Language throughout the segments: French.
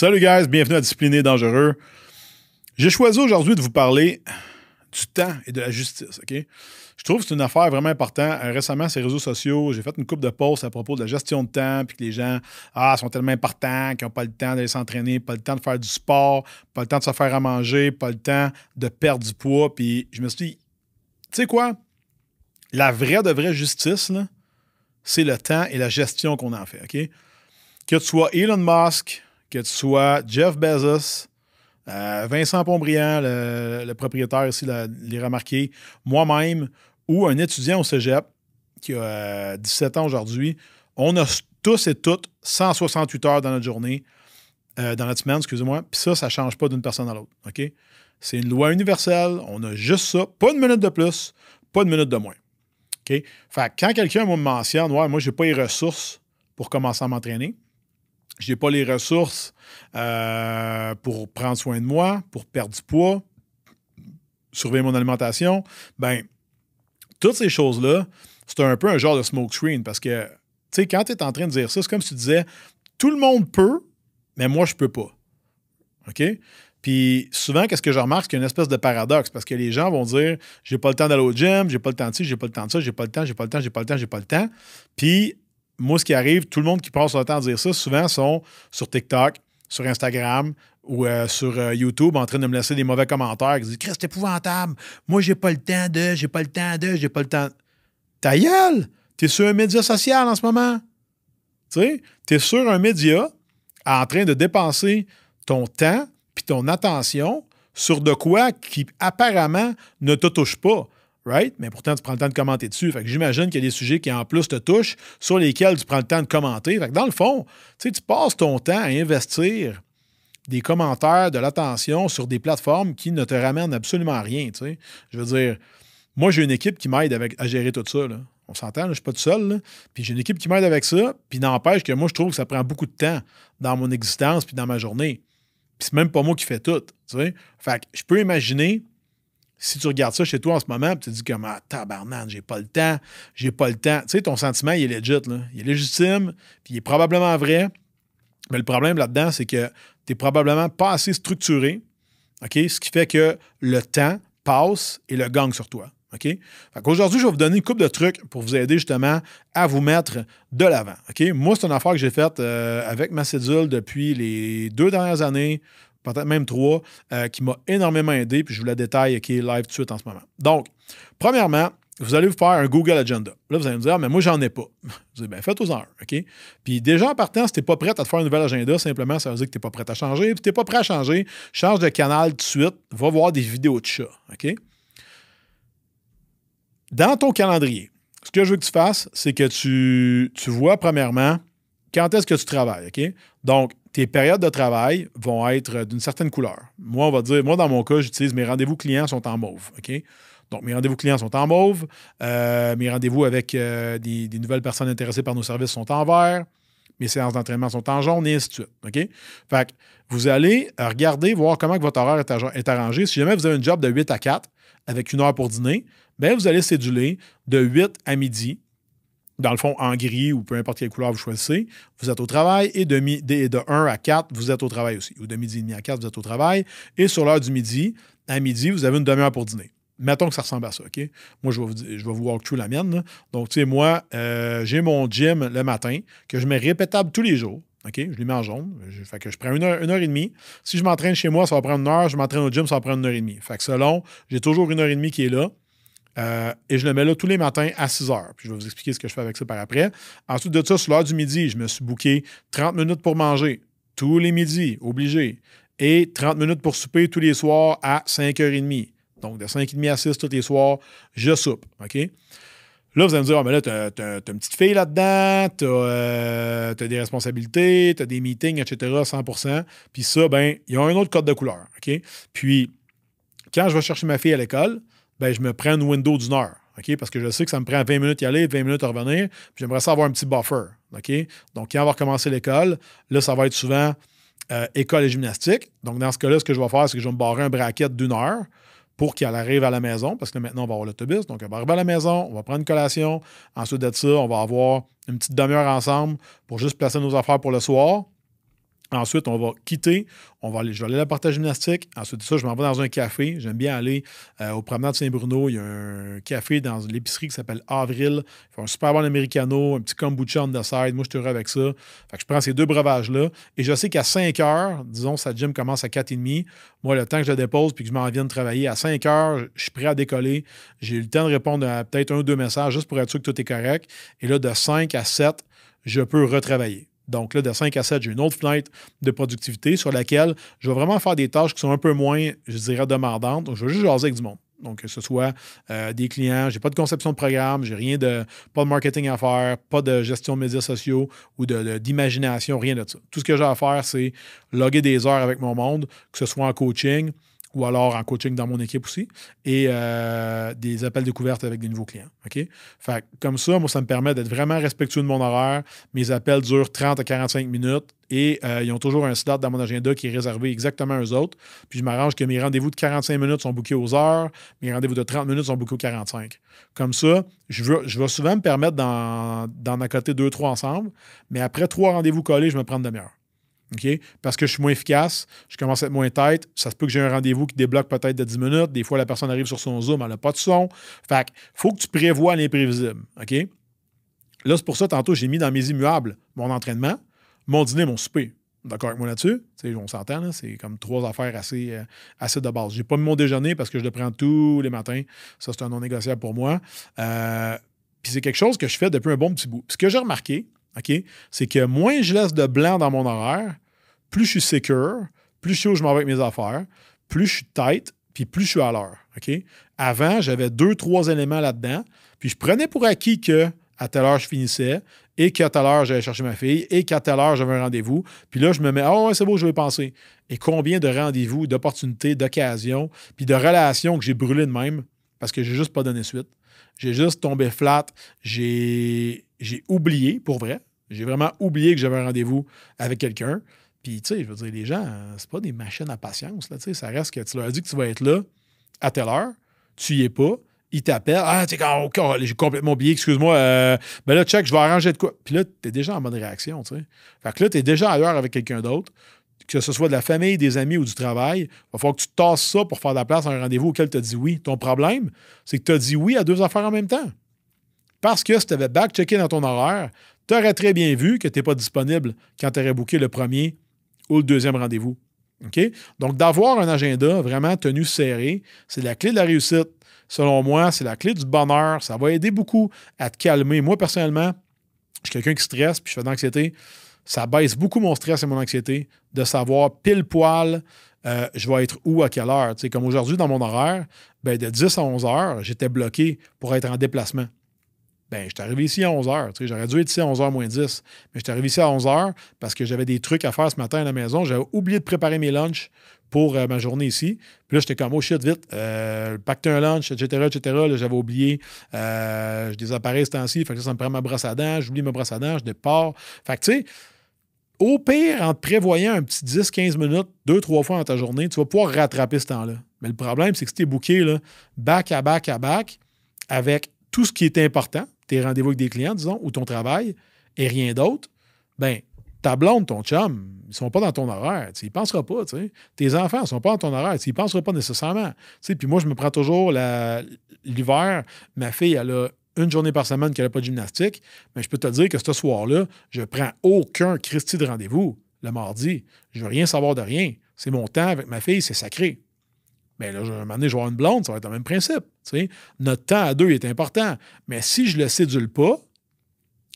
Salut guys, bienvenue à Discipliné Dangereux. J'ai choisi aujourd'hui de vous parler du temps et de la justice, OK? Je trouve que c'est une affaire vraiment importante. Euh, récemment, les réseaux sociaux, j'ai fait une coupe de posts à propos de la gestion de temps, puis que les gens ah, sont tellement importants qu'ils n'ont pas le temps d'aller s'entraîner, pas le temps de faire du sport, pas le temps de se faire à manger, pas le temps de perdre du poids. Puis je me suis dit, tu sais quoi? La vraie de vraie justice, c'est le temps et la gestion qu'on en fait, OK? Que tu sois Elon Musk, que tu sois Jeff Bezos, euh, Vincent Pombriand, le, propriétaire ici, les remarqué, moi-même, ou un étudiant au cégep qui a 17 euh, ans aujourd'hui, on a tous et toutes 168 heures dans notre journée, euh, dans notre semaine, excusez-moi, puis ça, ça ne change pas d'une personne à l'autre. C'est une loi universelle, on a juste ça, pas une minute de plus, pas une minute de moins. OK? Fait quand quelqu'un me mentionne, moi, je n'ai pas les ressources pour commencer à m'entraîner, je n'ai pas les ressources euh, pour prendre soin de moi, pour perdre du poids, surveiller mon alimentation, ben toutes ces choses-là, c'est un peu un genre de smoke screen parce que, tu sais, quand tu es en train de dire ça, c'est comme si tu disais, tout le monde peut, mais moi, je peux pas. OK? Puis souvent, qu'est-ce que je remarque? C'est qu'il y a une espèce de paradoxe parce que les gens vont dire j'ai pas le temps d'aller au gym, j'ai pas le temps de ci, j'ai pas le temps de ça, j'ai pas le temps, j'ai pas le temps, j'ai pas le temps, j'ai pas le temps. Puis moi, ce qui arrive, tout le monde qui passe le temps à dire ça, souvent sont sur TikTok, sur Instagram ou euh, sur euh, YouTube en train de me laisser des mauvais commentaires qui disent Chris, c'est épouvantable. Moi, j'ai pas le temps de, j'ai pas le temps de, j'ai pas le temps. Ta gueule! T'es sur un média social en ce moment. Tu sais, t'es sur un média en train de dépenser ton temps puis ton attention sur de quoi qui apparemment ne te touche pas. Right? Mais pourtant, tu prends le temps de commenter dessus. Fait que j'imagine qu'il y a des sujets qui, en plus, te touchent, sur lesquels tu prends le temps de commenter. Fait dans le fond, tu passes ton temps à investir des commentaires, de l'attention sur des plateformes qui ne te ramènent absolument rien. Je veux dire, moi, j'ai une équipe qui m'aide à gérer tout ça. On s'entend, je ne suis pas tout seul. Puis j'ai une équipe qui m'aide avec ça. Puis n'empêche que moi, je trouve que ça prend beaucoup de temps dans mon existence puis dans ma journée. Puis c'est même pas moi qui fais tout. Fait que je peux imaginer si tu regardes ça chez toi en ce moment, tu te dis comme ah, tabarnak, j'ai pas le temps, j'ai pas le temps. Tu sais, ton sentiment, il est legit. Il est légitime, puis il est probablement vrai. Mais le problème là-dedans, c'est que tu n'es probablement pas assez structuré, OK? Ce qui fait que le temps passe et le gagne sur toi. OK? Aujourd'hui, je vais vous donner une couple de trucs pour vous aider justement à vous mettre de l'avant. OK? Moi, c'est une affaire que j'ai faite euh, avec ma cédule depuis les deux dernières années peut-être même trois, euh, qui m'a énormément aidé, puis je vous la détaille qui est live tout de suite en ce moment. Donc, premièrement, vous allez vous faire un Google Agenda. Là, vous allez me dire, ah, mais moi, j'en ai pas. Vous allez bien, faites-en un, OK? Puis déjà, en partant, si tu n'es pas prêt à te faire un nouvel agenda, simplement, ça veut dire que tu n'es pas prêt à changer. Puis n'es pas prêt à changer, change de canal tout de suite, va voir des vidéos de chat, OK? Dans ton calendrier, ce que je veux que tu fasses, c'est que tu, tu vois, premièrement, quand est-ce que tu travailles, OK? Donc, tes périodes de travail vont être d'une certaine couleur. Moi, on va dire, moi, dans mon cas, j'utilise mes rendez-vous clients sont en mauve. OK? Donc, mes rendez-vous clients sont en mauve. Euh, mes rendez-vous avec euh, des, nouvelles personnes intéressées par nos services sont en vert. Mes séances d'entraînement sont en jaune et ainsi de suite. OK? Fait que vous allez regarder, voir comment votre horaire est arrangé. Si jamais vous avez un job de 8 à 4 avec une heure pour dîner, bien, vous allez céduler de 8 à midi dans le fond, en gris ou peu importe quelle couleur vous choisissez, vous êtes au travail et de, de 1 à 4, vous êtes au travail aussi. Ou de midi et demi à 4, vous êtes au travail. Et sur l'heure du midi, à midi, vous avez une demi-heure pour dîner. Mettons que ça ressemble à ça, OK? Moi, je vais vous, je vais vous walk through la mienne. Donc, tu sais, moi, euh, j'ai mon gym le matin que je mets répétable tous les jours. OK? Je lui mets en jaune. Je, fait que je prends une heure, une heure et demie. Si je m'entraîne chez moi, ça va prendre une heure. Je m'entraîne au gym, ça va prendre une heure et demie. Fait que selon, j'ai toujours une heure et demie qui est là. Euh, et je le mets là tous les matins à 6 heures. Puis je vais vous expliquer ce que je fais avec ça par après. Ensuite de ça, sur l'heure du midi, je me suis booké 30 minutes pour manger. Tous les midis, obligé. Et 30 minutes pour souper tous les soirs à 5h30. Donc, de 5h30 à 6 tous les soirs, je soupe. OK? Là, vous allez me dire, ah, mais là, tu as, une petite fille là-dedans, tu as, euh, des responsabilités, tu as des meetings, etc., 100% Puis ça, ben, il y a un autre code de couleur. OK? Puis, quand je vais chercher ma fille à l'école, ben, je me prends une window d'une heure. Parce que je sais que ça me prend 20 minutes y aller, 20 minutes à revenir. J'aimerais ça avoir un petit buffer. Donc, quand on va recommencer l'école, là, ça va être souvent euh, école et gymnastique. Donc, dans ce cas-là, ce que je vais faire, c'est que je vais me barrer un bracket d'une heure pour qu'elle arrive à la maison, parce que maintenant, on va avoir l'autobus. Donc, elle va arriver à la maison, on va prendre une collation. Ensuite de ça, on va avoir une petite demi-heure ensemble pour juste placer nos affaires pour le soir. Ensuite, on va quitter. On va aller, je vais aller à la partage gymnastique. Ensuite de ça, je m'en vais dans un café. J'aime bien aller euh, au promenade Saint-Bruno. Il y a un café dans l'épicerie qui s'appelle Avril. Il fait un super bon americano, un petit kombucha on the side. Moi, je suis heureux avec ça. Que je prends ces deux breuvages-là. Et je sais qu'à 5 heures, disons, sa gym commence à 4h30. Moi, le temps que je dépose puis que je m'en viens de travailler, à 5 heures, je suis prêt à décoller. J'ai eu le temps de répondre à peut-être un ou deux messages juste pour être sûr que tout est correct. Et là, de 5 à 7, je peux retravailler. Donc là, de 5 à 7, j'ai une autre fenêtre de productivité sur laquelle je vais vraiment faire des tâches qui sont un peu moins, je dirais, demandantes. Donc, je vais juste jaser avec du monde. Donc, que ce soit euh, des clients, j'ai pas de conception de programme, j'ai rien de, pas de marketing à faire, pas de gestion de médias sociaux ou d'imagination, rien de ça. Tout ce que j'ai à faire, c'est loguer des heures avec mon monde, que ce soit en coaching, ou alors en coaching dans mon équipe aussi, et euh, des appels découvertes avec des nouveaux clients. OK? Fait comme ça, moi, ça me permet d'être vraiment respectueux de mon horaire. Mes appels durent 30 à 45 minutes et euh, ils ont toujours un slot dans mon agenda qui est réservé exactement aux autres. Puis je m'arrange que mes rendez-vous de 45 minutes sont bookés aux heures, mes rendez-vous de 30 minutes sont bookés aux 45. Comme ça, je, veux, je vais souvent me permettre d'en, d'en accoter deux, trois ensemble, mais après trois rendez-vous collés, je me prends une demi-heure. Parce que je suis moins efficace, je commence à être moins tête. Ça se peut que j'ai un rendez-vous qui débloque peut-être de 10 minutes. Des fois, la personne arrive sur son Zoom, elle n'a pas de son. Fait faut que tu prévois l'imprévisible. OK? Là, c'est pour ça, tantôt, j'ai mis dans mes immuables mon entraînement, mon dîner, mon souper. D'accord avec moi là-dessus? On s'entend, c'est comme trois affaires assez, euh, assez de base. Je n'ai pas mis mon déjeuner parce que je le prends tous les matins. Ça, c'est un non négociable pour moi. Euh, puis c'est quelque chose que je fais depuis un bon petit bout. ce que j'ai remarqué, c'est que moins je laisse de blanc dans mon horaire, plus je suis secure, plus je sais où je m'en vais avec mes affaires, plus je suis tight, puis plus je suis à l'heure. Avant, j'avais deux, trois éléments là-dedans, puis je prenais pour acquis que à telle heure je finissais, et qu'à telle heure j'allais chercher ma fille, et qu'à telle heure j'avais un rendez-vous. Puis là, je me mets, ah ouais, c'est beau, je vais penser. Et combien de rendez-vous, d'opportunités, d'occasions, puis de relations que j'ai brûlées de même parce que j'ai juste pas donné suite. J'ai juste tombé flat. J'ai oublié, pour vrai. J'ai vraiment oublié que j'avais un rendez-vous avec quelqu'un. Puis, tu sais, je veux dire, les gens, c'est pas des machines à patience. Là, ça reste que tu leur dis que tu vas être là à telle heure, tu y es pas, ils t'appellent. Ah, tu sais, j'ai complètement oublié, excuse-moi. Euh, ben là, check, je vais arranger de quoi. Puis là, tu es déjà en mode réaction, tu sais. Fait que là, tu es déjà ailleurs avec quelqu'un d'autre que ce soit de la famille, des amis ou du travail, il va falloir que tu tasses ça pour faire de la place à un rendez-vous auquel tu as dit oui. Ton problème, c'est que tu as dit oui à deux affaires en même temps. Parce que si tu avais back-checké dans ton horaire, tu aurais très bien vu que tu n'es pas disponible quand tu aurais booké le premier ou le deuxième rendez-vous. Donc, d'avoir un agenda vraiment tenu serré, c'est la clé de la réussite. Selon moi, c'est la clé du bonheur. Ça va aider beaucoup à te calmer. Moi, personnellement, je suis quelqu'un qui stresse puis je fais de l'anxiété ça baisse beaucoup mon stress et mon anxiété de savoir pile poil euh, je vais être où à quelle heure. comme aujourd'hui, dans mon horaire, ben, de 10 à 11 heures, j'étais bloqué pour être en déplacement. Ben, j'étais arrivé ici à 11 heures. J'aurais dû être ici à 11 h moins 10. Mais j'étais arrivé ici à 11 heures parce que j'avais des trucs à faire ce matin à la maison. J'avais oublié de préparer mes lunchs pour euh, ma journée ici. Puis là, j'étais comme, oh shit, vite, euh, pacte un lunch, etc., etc. j'avais oublié. Euh, j'ai des appareils ce temps-ci. Fait que ça, me prend ma brosse à dents. J'oublie ma brosse à dents, je départ. Fait que, tu sais, au pire, en te prévoyant un petit 10-15 minutes, deux, trois fois dans ta journée, tu vas pouvoir rattraper ce temps-là. Mais le problème, c'est que si tu es booké là, back à back à back avec tout ce qui est important, tes rendez-vous avec des clients, disons, ou ton travail, et rien d'autre, ben ta blonde, ton chum, ils sont pas dans ton horaire. Tu ne penseras pas. Tes enfants ne sont pas dans ton horaire. Tu ne penseras pas nécessairement. Puis moi, je me prends toujours l'hiver. Ma fille, elle a une journée par semaine qu'elle n'a pas de gymnastique, mais je peux te dire que ce soir-là, je prends aucun Christy de rendez-vous le mardi. Je veux rien savoir de rien. C'est mon temps avec ma fille, c'est sacré. Mais là, un moment donné, je vais avoir une blonde, ça va être le même principe. Notre temps à deux est important. Mais si je ne le sédule pas,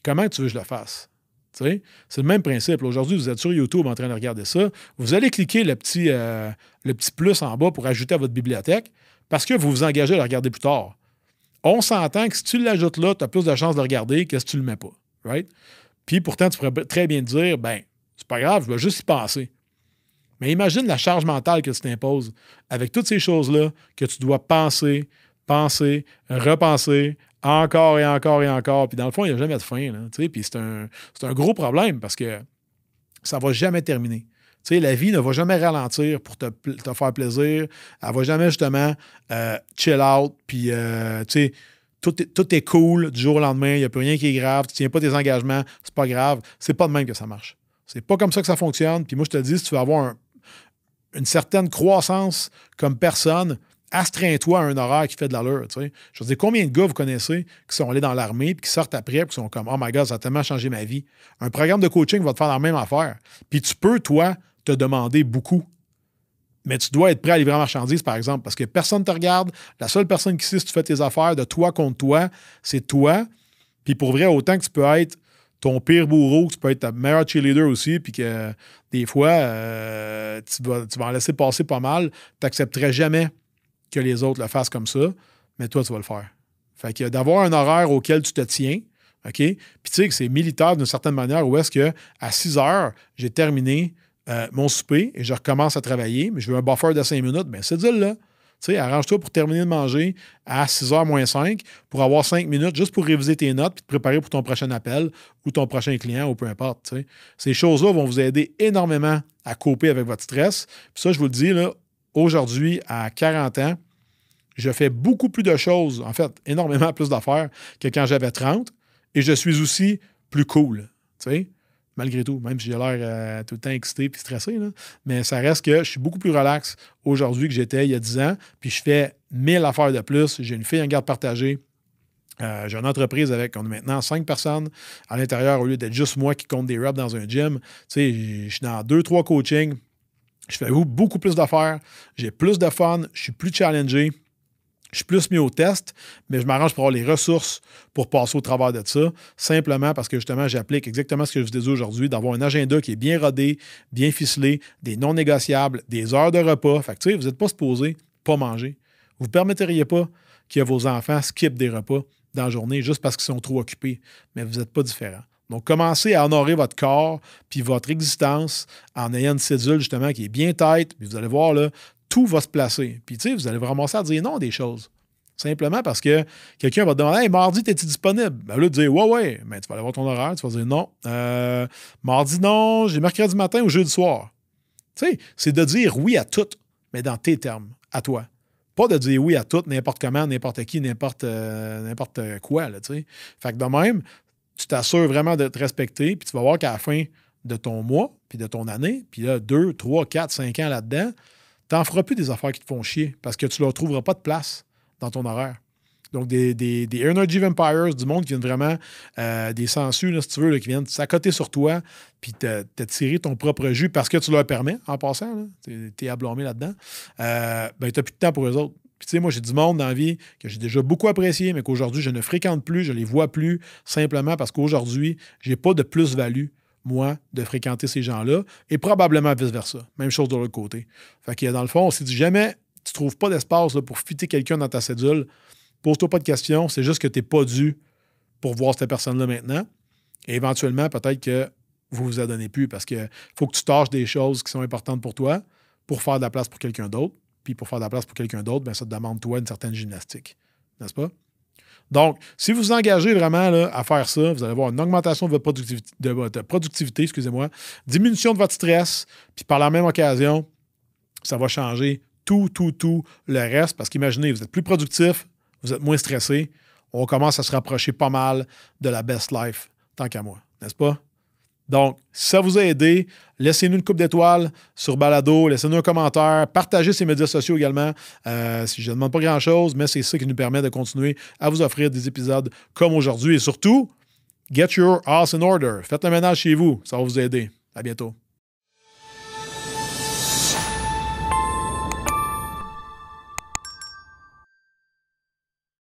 comment tu veux que je le fasse? C'est le même principe. Aujourd'hui, vous êtes sur YouTube en train de regarder ça. Vous allez cliquer le petit, euh, le petit plus en bas pour ajouter à votre bibliothèque parce que vous vous engagez à le regarder plus tard on s'entend que si tu l'ajoutes là, tu as plus de chances de regarder que si tu le mets pas. Right? Puis pourtant, tu pourrais très bien dire, ben, c'est pas grave, je vais juste y penser. Mais imagine la charge mentale que tu t'imposes avec toutes ces choses-là que tu dois penser, penser, repenser, encore et encore et encore. Puis dans le fond, il n'y a jamais de fin. Là, puis c'est un, un, gros problème parce que ça ne va jamais terminer. La vie ne va jamais ralentir pour te, faire plaisir. Elle va jamais justement euh, chill out, puis euh, tout est, tout est, cool du jour au lendemain, il n'y a plus rien qui est grave, tu tiens pas tes engagements, c'est pas grave. C'est pas de même que ça marche. C'est pas comme ça que ça fonctionne. Puis moi, je te dis, si tu veux avoir une certaine croissance comme personne, astreins-toi à un horaire qui fait de l'allure. Tu sais. Je veux dire, combien de gars vous connaissez qui sont allés dans l'armée puis qui sortent après et qui sont comme Oh my God, ça a tellement changé ma vie. Un programme de coaching va te faire la même affaire. Puis tu peux, toi, te demander beaucoup. Mais tu dois être prêt à livrer en marchandise, par exemple, parce que personne ne te regarde. La seule personne qui sait si tu fais tes affaires de toi contre toi, c'est toi. Puis pour vrai, autant que tu peux être ton pire bourreau, tu peux être ta meilleure cheerleader aussi, puis que des fois, euh, tu, vas, en laisser passer pas mal, tu n'accepterais jamais que les autres le fassent comme ça, mais toi, tu vas le faire. Fait que d'avoir un horaire auquel tu te tiens, OK? Puis tu sais que c'est militaire d'une certaine manière où est-ce que à 6 heures, j'ai terminé euh, mon souper et je recommence à travailler, mais je veux un buffer de 5 minutes, bien, c'est dit là. Arrange-toi pour terminer de manger à 6h moins 5 pour avoir 5 minutes juste pour réviser tes notes puis te préparer pour ton prochain appel ou ton prochain client ou peu importe. Ces choses-là vont vous aider énormément à couper avec votre stress. Puis ça, je vous le dis, aujourd'hui, à 40 ans, je fais beaucoup plus de choses, en fait, énormément plus d'affaires que quand j'avais 30. Et je suis aussi plus cool. Malgré tout, même si j'ai l'air euh, tout le temps excité et stressé. Mais ça reste que je suis beaucoup plus relax aujourd'hui que j'étais il y a 10 ans. Puis je fais 1000 affaires de plus. J'ai une fille en garde partagée. Euh, j'ai une entreprise avec, on a maintenant 5 personnes à l'intérieur au lieu d'être juste moi qui compte des reps dans un gym. Tu sais, je suis dans 2-3 coachings. Je fais beaucoup plus d'affaires. J'ai plus de fun. Je suis plus challengé. Je suis plus mis au test, mais je m'arrange pour avoir les ressources pour passer au travers de ça, simplement parce que justement, j'applique exactement ce que je vous disais aujourd'hui, d'avoir un agenda qui est bien rodé, bien ficelé, des non négociables, des heures de repas. Fait que, tu sais, vous n'êtes pas supposé pas manger. Vous ne permetteriez pas que vos enfants skippent des repas dans la journée juste parce qu'ils sont trop occupés, mais vous n'êtes pas différent. Donc, commencez à honorer votre corps puis votre existence en ayant une cédule justement qui est bien tête. Puis vous allez voir, là, tout va se placer. Puis, tu sais, vous allez vous ramasser à dire non à des choses. Simplement parce que quelqu'un va te demander Hey, mardi, es-tu disponible? Ben là, tu dis Ouais, ouais. Mais tu vas aller voir ton horaire, tu vas dire non. Euh, mardi, non. J'ai mercredi matin ou jeudi soir. Tu sais, c'est de dire oui à tout, mais dans tes termes, à toi. Pas de dire oui à tout, n'importe comment, n'importe qui, n'importe euh, quoi. Là, sais. fait que de même, tu t'assures vraiment de te respecter, puis tu vas voir qu'à la fin de ton mois, puis de ton année, puis là, deux, trois, quatre, cinq ans là-dedans, tu n'en feras plus des affaires qui te font chier parce que tu ne leur trouveras pas de place dans ton horaire. Donc, des, des, Energy Vampires, du monde qui viennent vraiment, euh, des sensus, si tu veux, qui viennent s'accoter sur toi, puis te, tirer ton propre jus parce que tu leur permets, en passant, tu es, là-dedans, euh, ben, tu n'as plus de temps pour eux autres. Puis, tu sais, moi, j'ai du monde dans la vie que j'ai déjà beaucoup apprécié, mais qu'aujourd'hui, je ne fréquente plus, je ne les vois plus, simplement parce qu'aujourd'hui, je n'ai pas de plus-value moi, de fréquenter ces gens-là, et probablement vice-versa. Même chose de l'autre côté. Fait que dans le fond, on s'est jamais tu ne trouves pas d'espace pour fitter quelqu'un dans ta cédule, pose-toi pas de questions, c'est juste que tu n'es pas dû pour voir cette personne-là maintenant. Et éventuellement, peut-être que vous vous adonnez plus parce qu'il faut que tu tâches des choses qui sont importantes pour toi pour faire de la place pour quelqu'un d'autre. Puis pour faire de la place pour quelqu'un d'autre, ben, ça te demande, toi, une certaine gymnastique. N'est-ce pas? Donc, si vous vous engagez vraiment à faire ça, vous allez avoir une augmentation de votre productivité, de votre productivité excusez-moi, diminution de votre stress, puis par la même occasion, ça va changer tout, tout, tout le reste. Parce qu'imaginez, vous êtes plus productif, vous êtes moins stressé, on commence à se rapprocher pas mal de la best life, tant qu'à moi, n'est-ce pas? Donc, si ça vous a aidé, laissez-nous une coupe d'étoiles sur Balado, laissez-nous un commentaire, partagez ces médias sociaux également. Euh, si je ne demande pas grand-chose, mais c'est ça qui nous permet de continuer à vous offrir des épisodes comme aujourd'hui. Et surtout, get your house in order. Faites le ménage chez vous, ça va vous aider. À bientôt.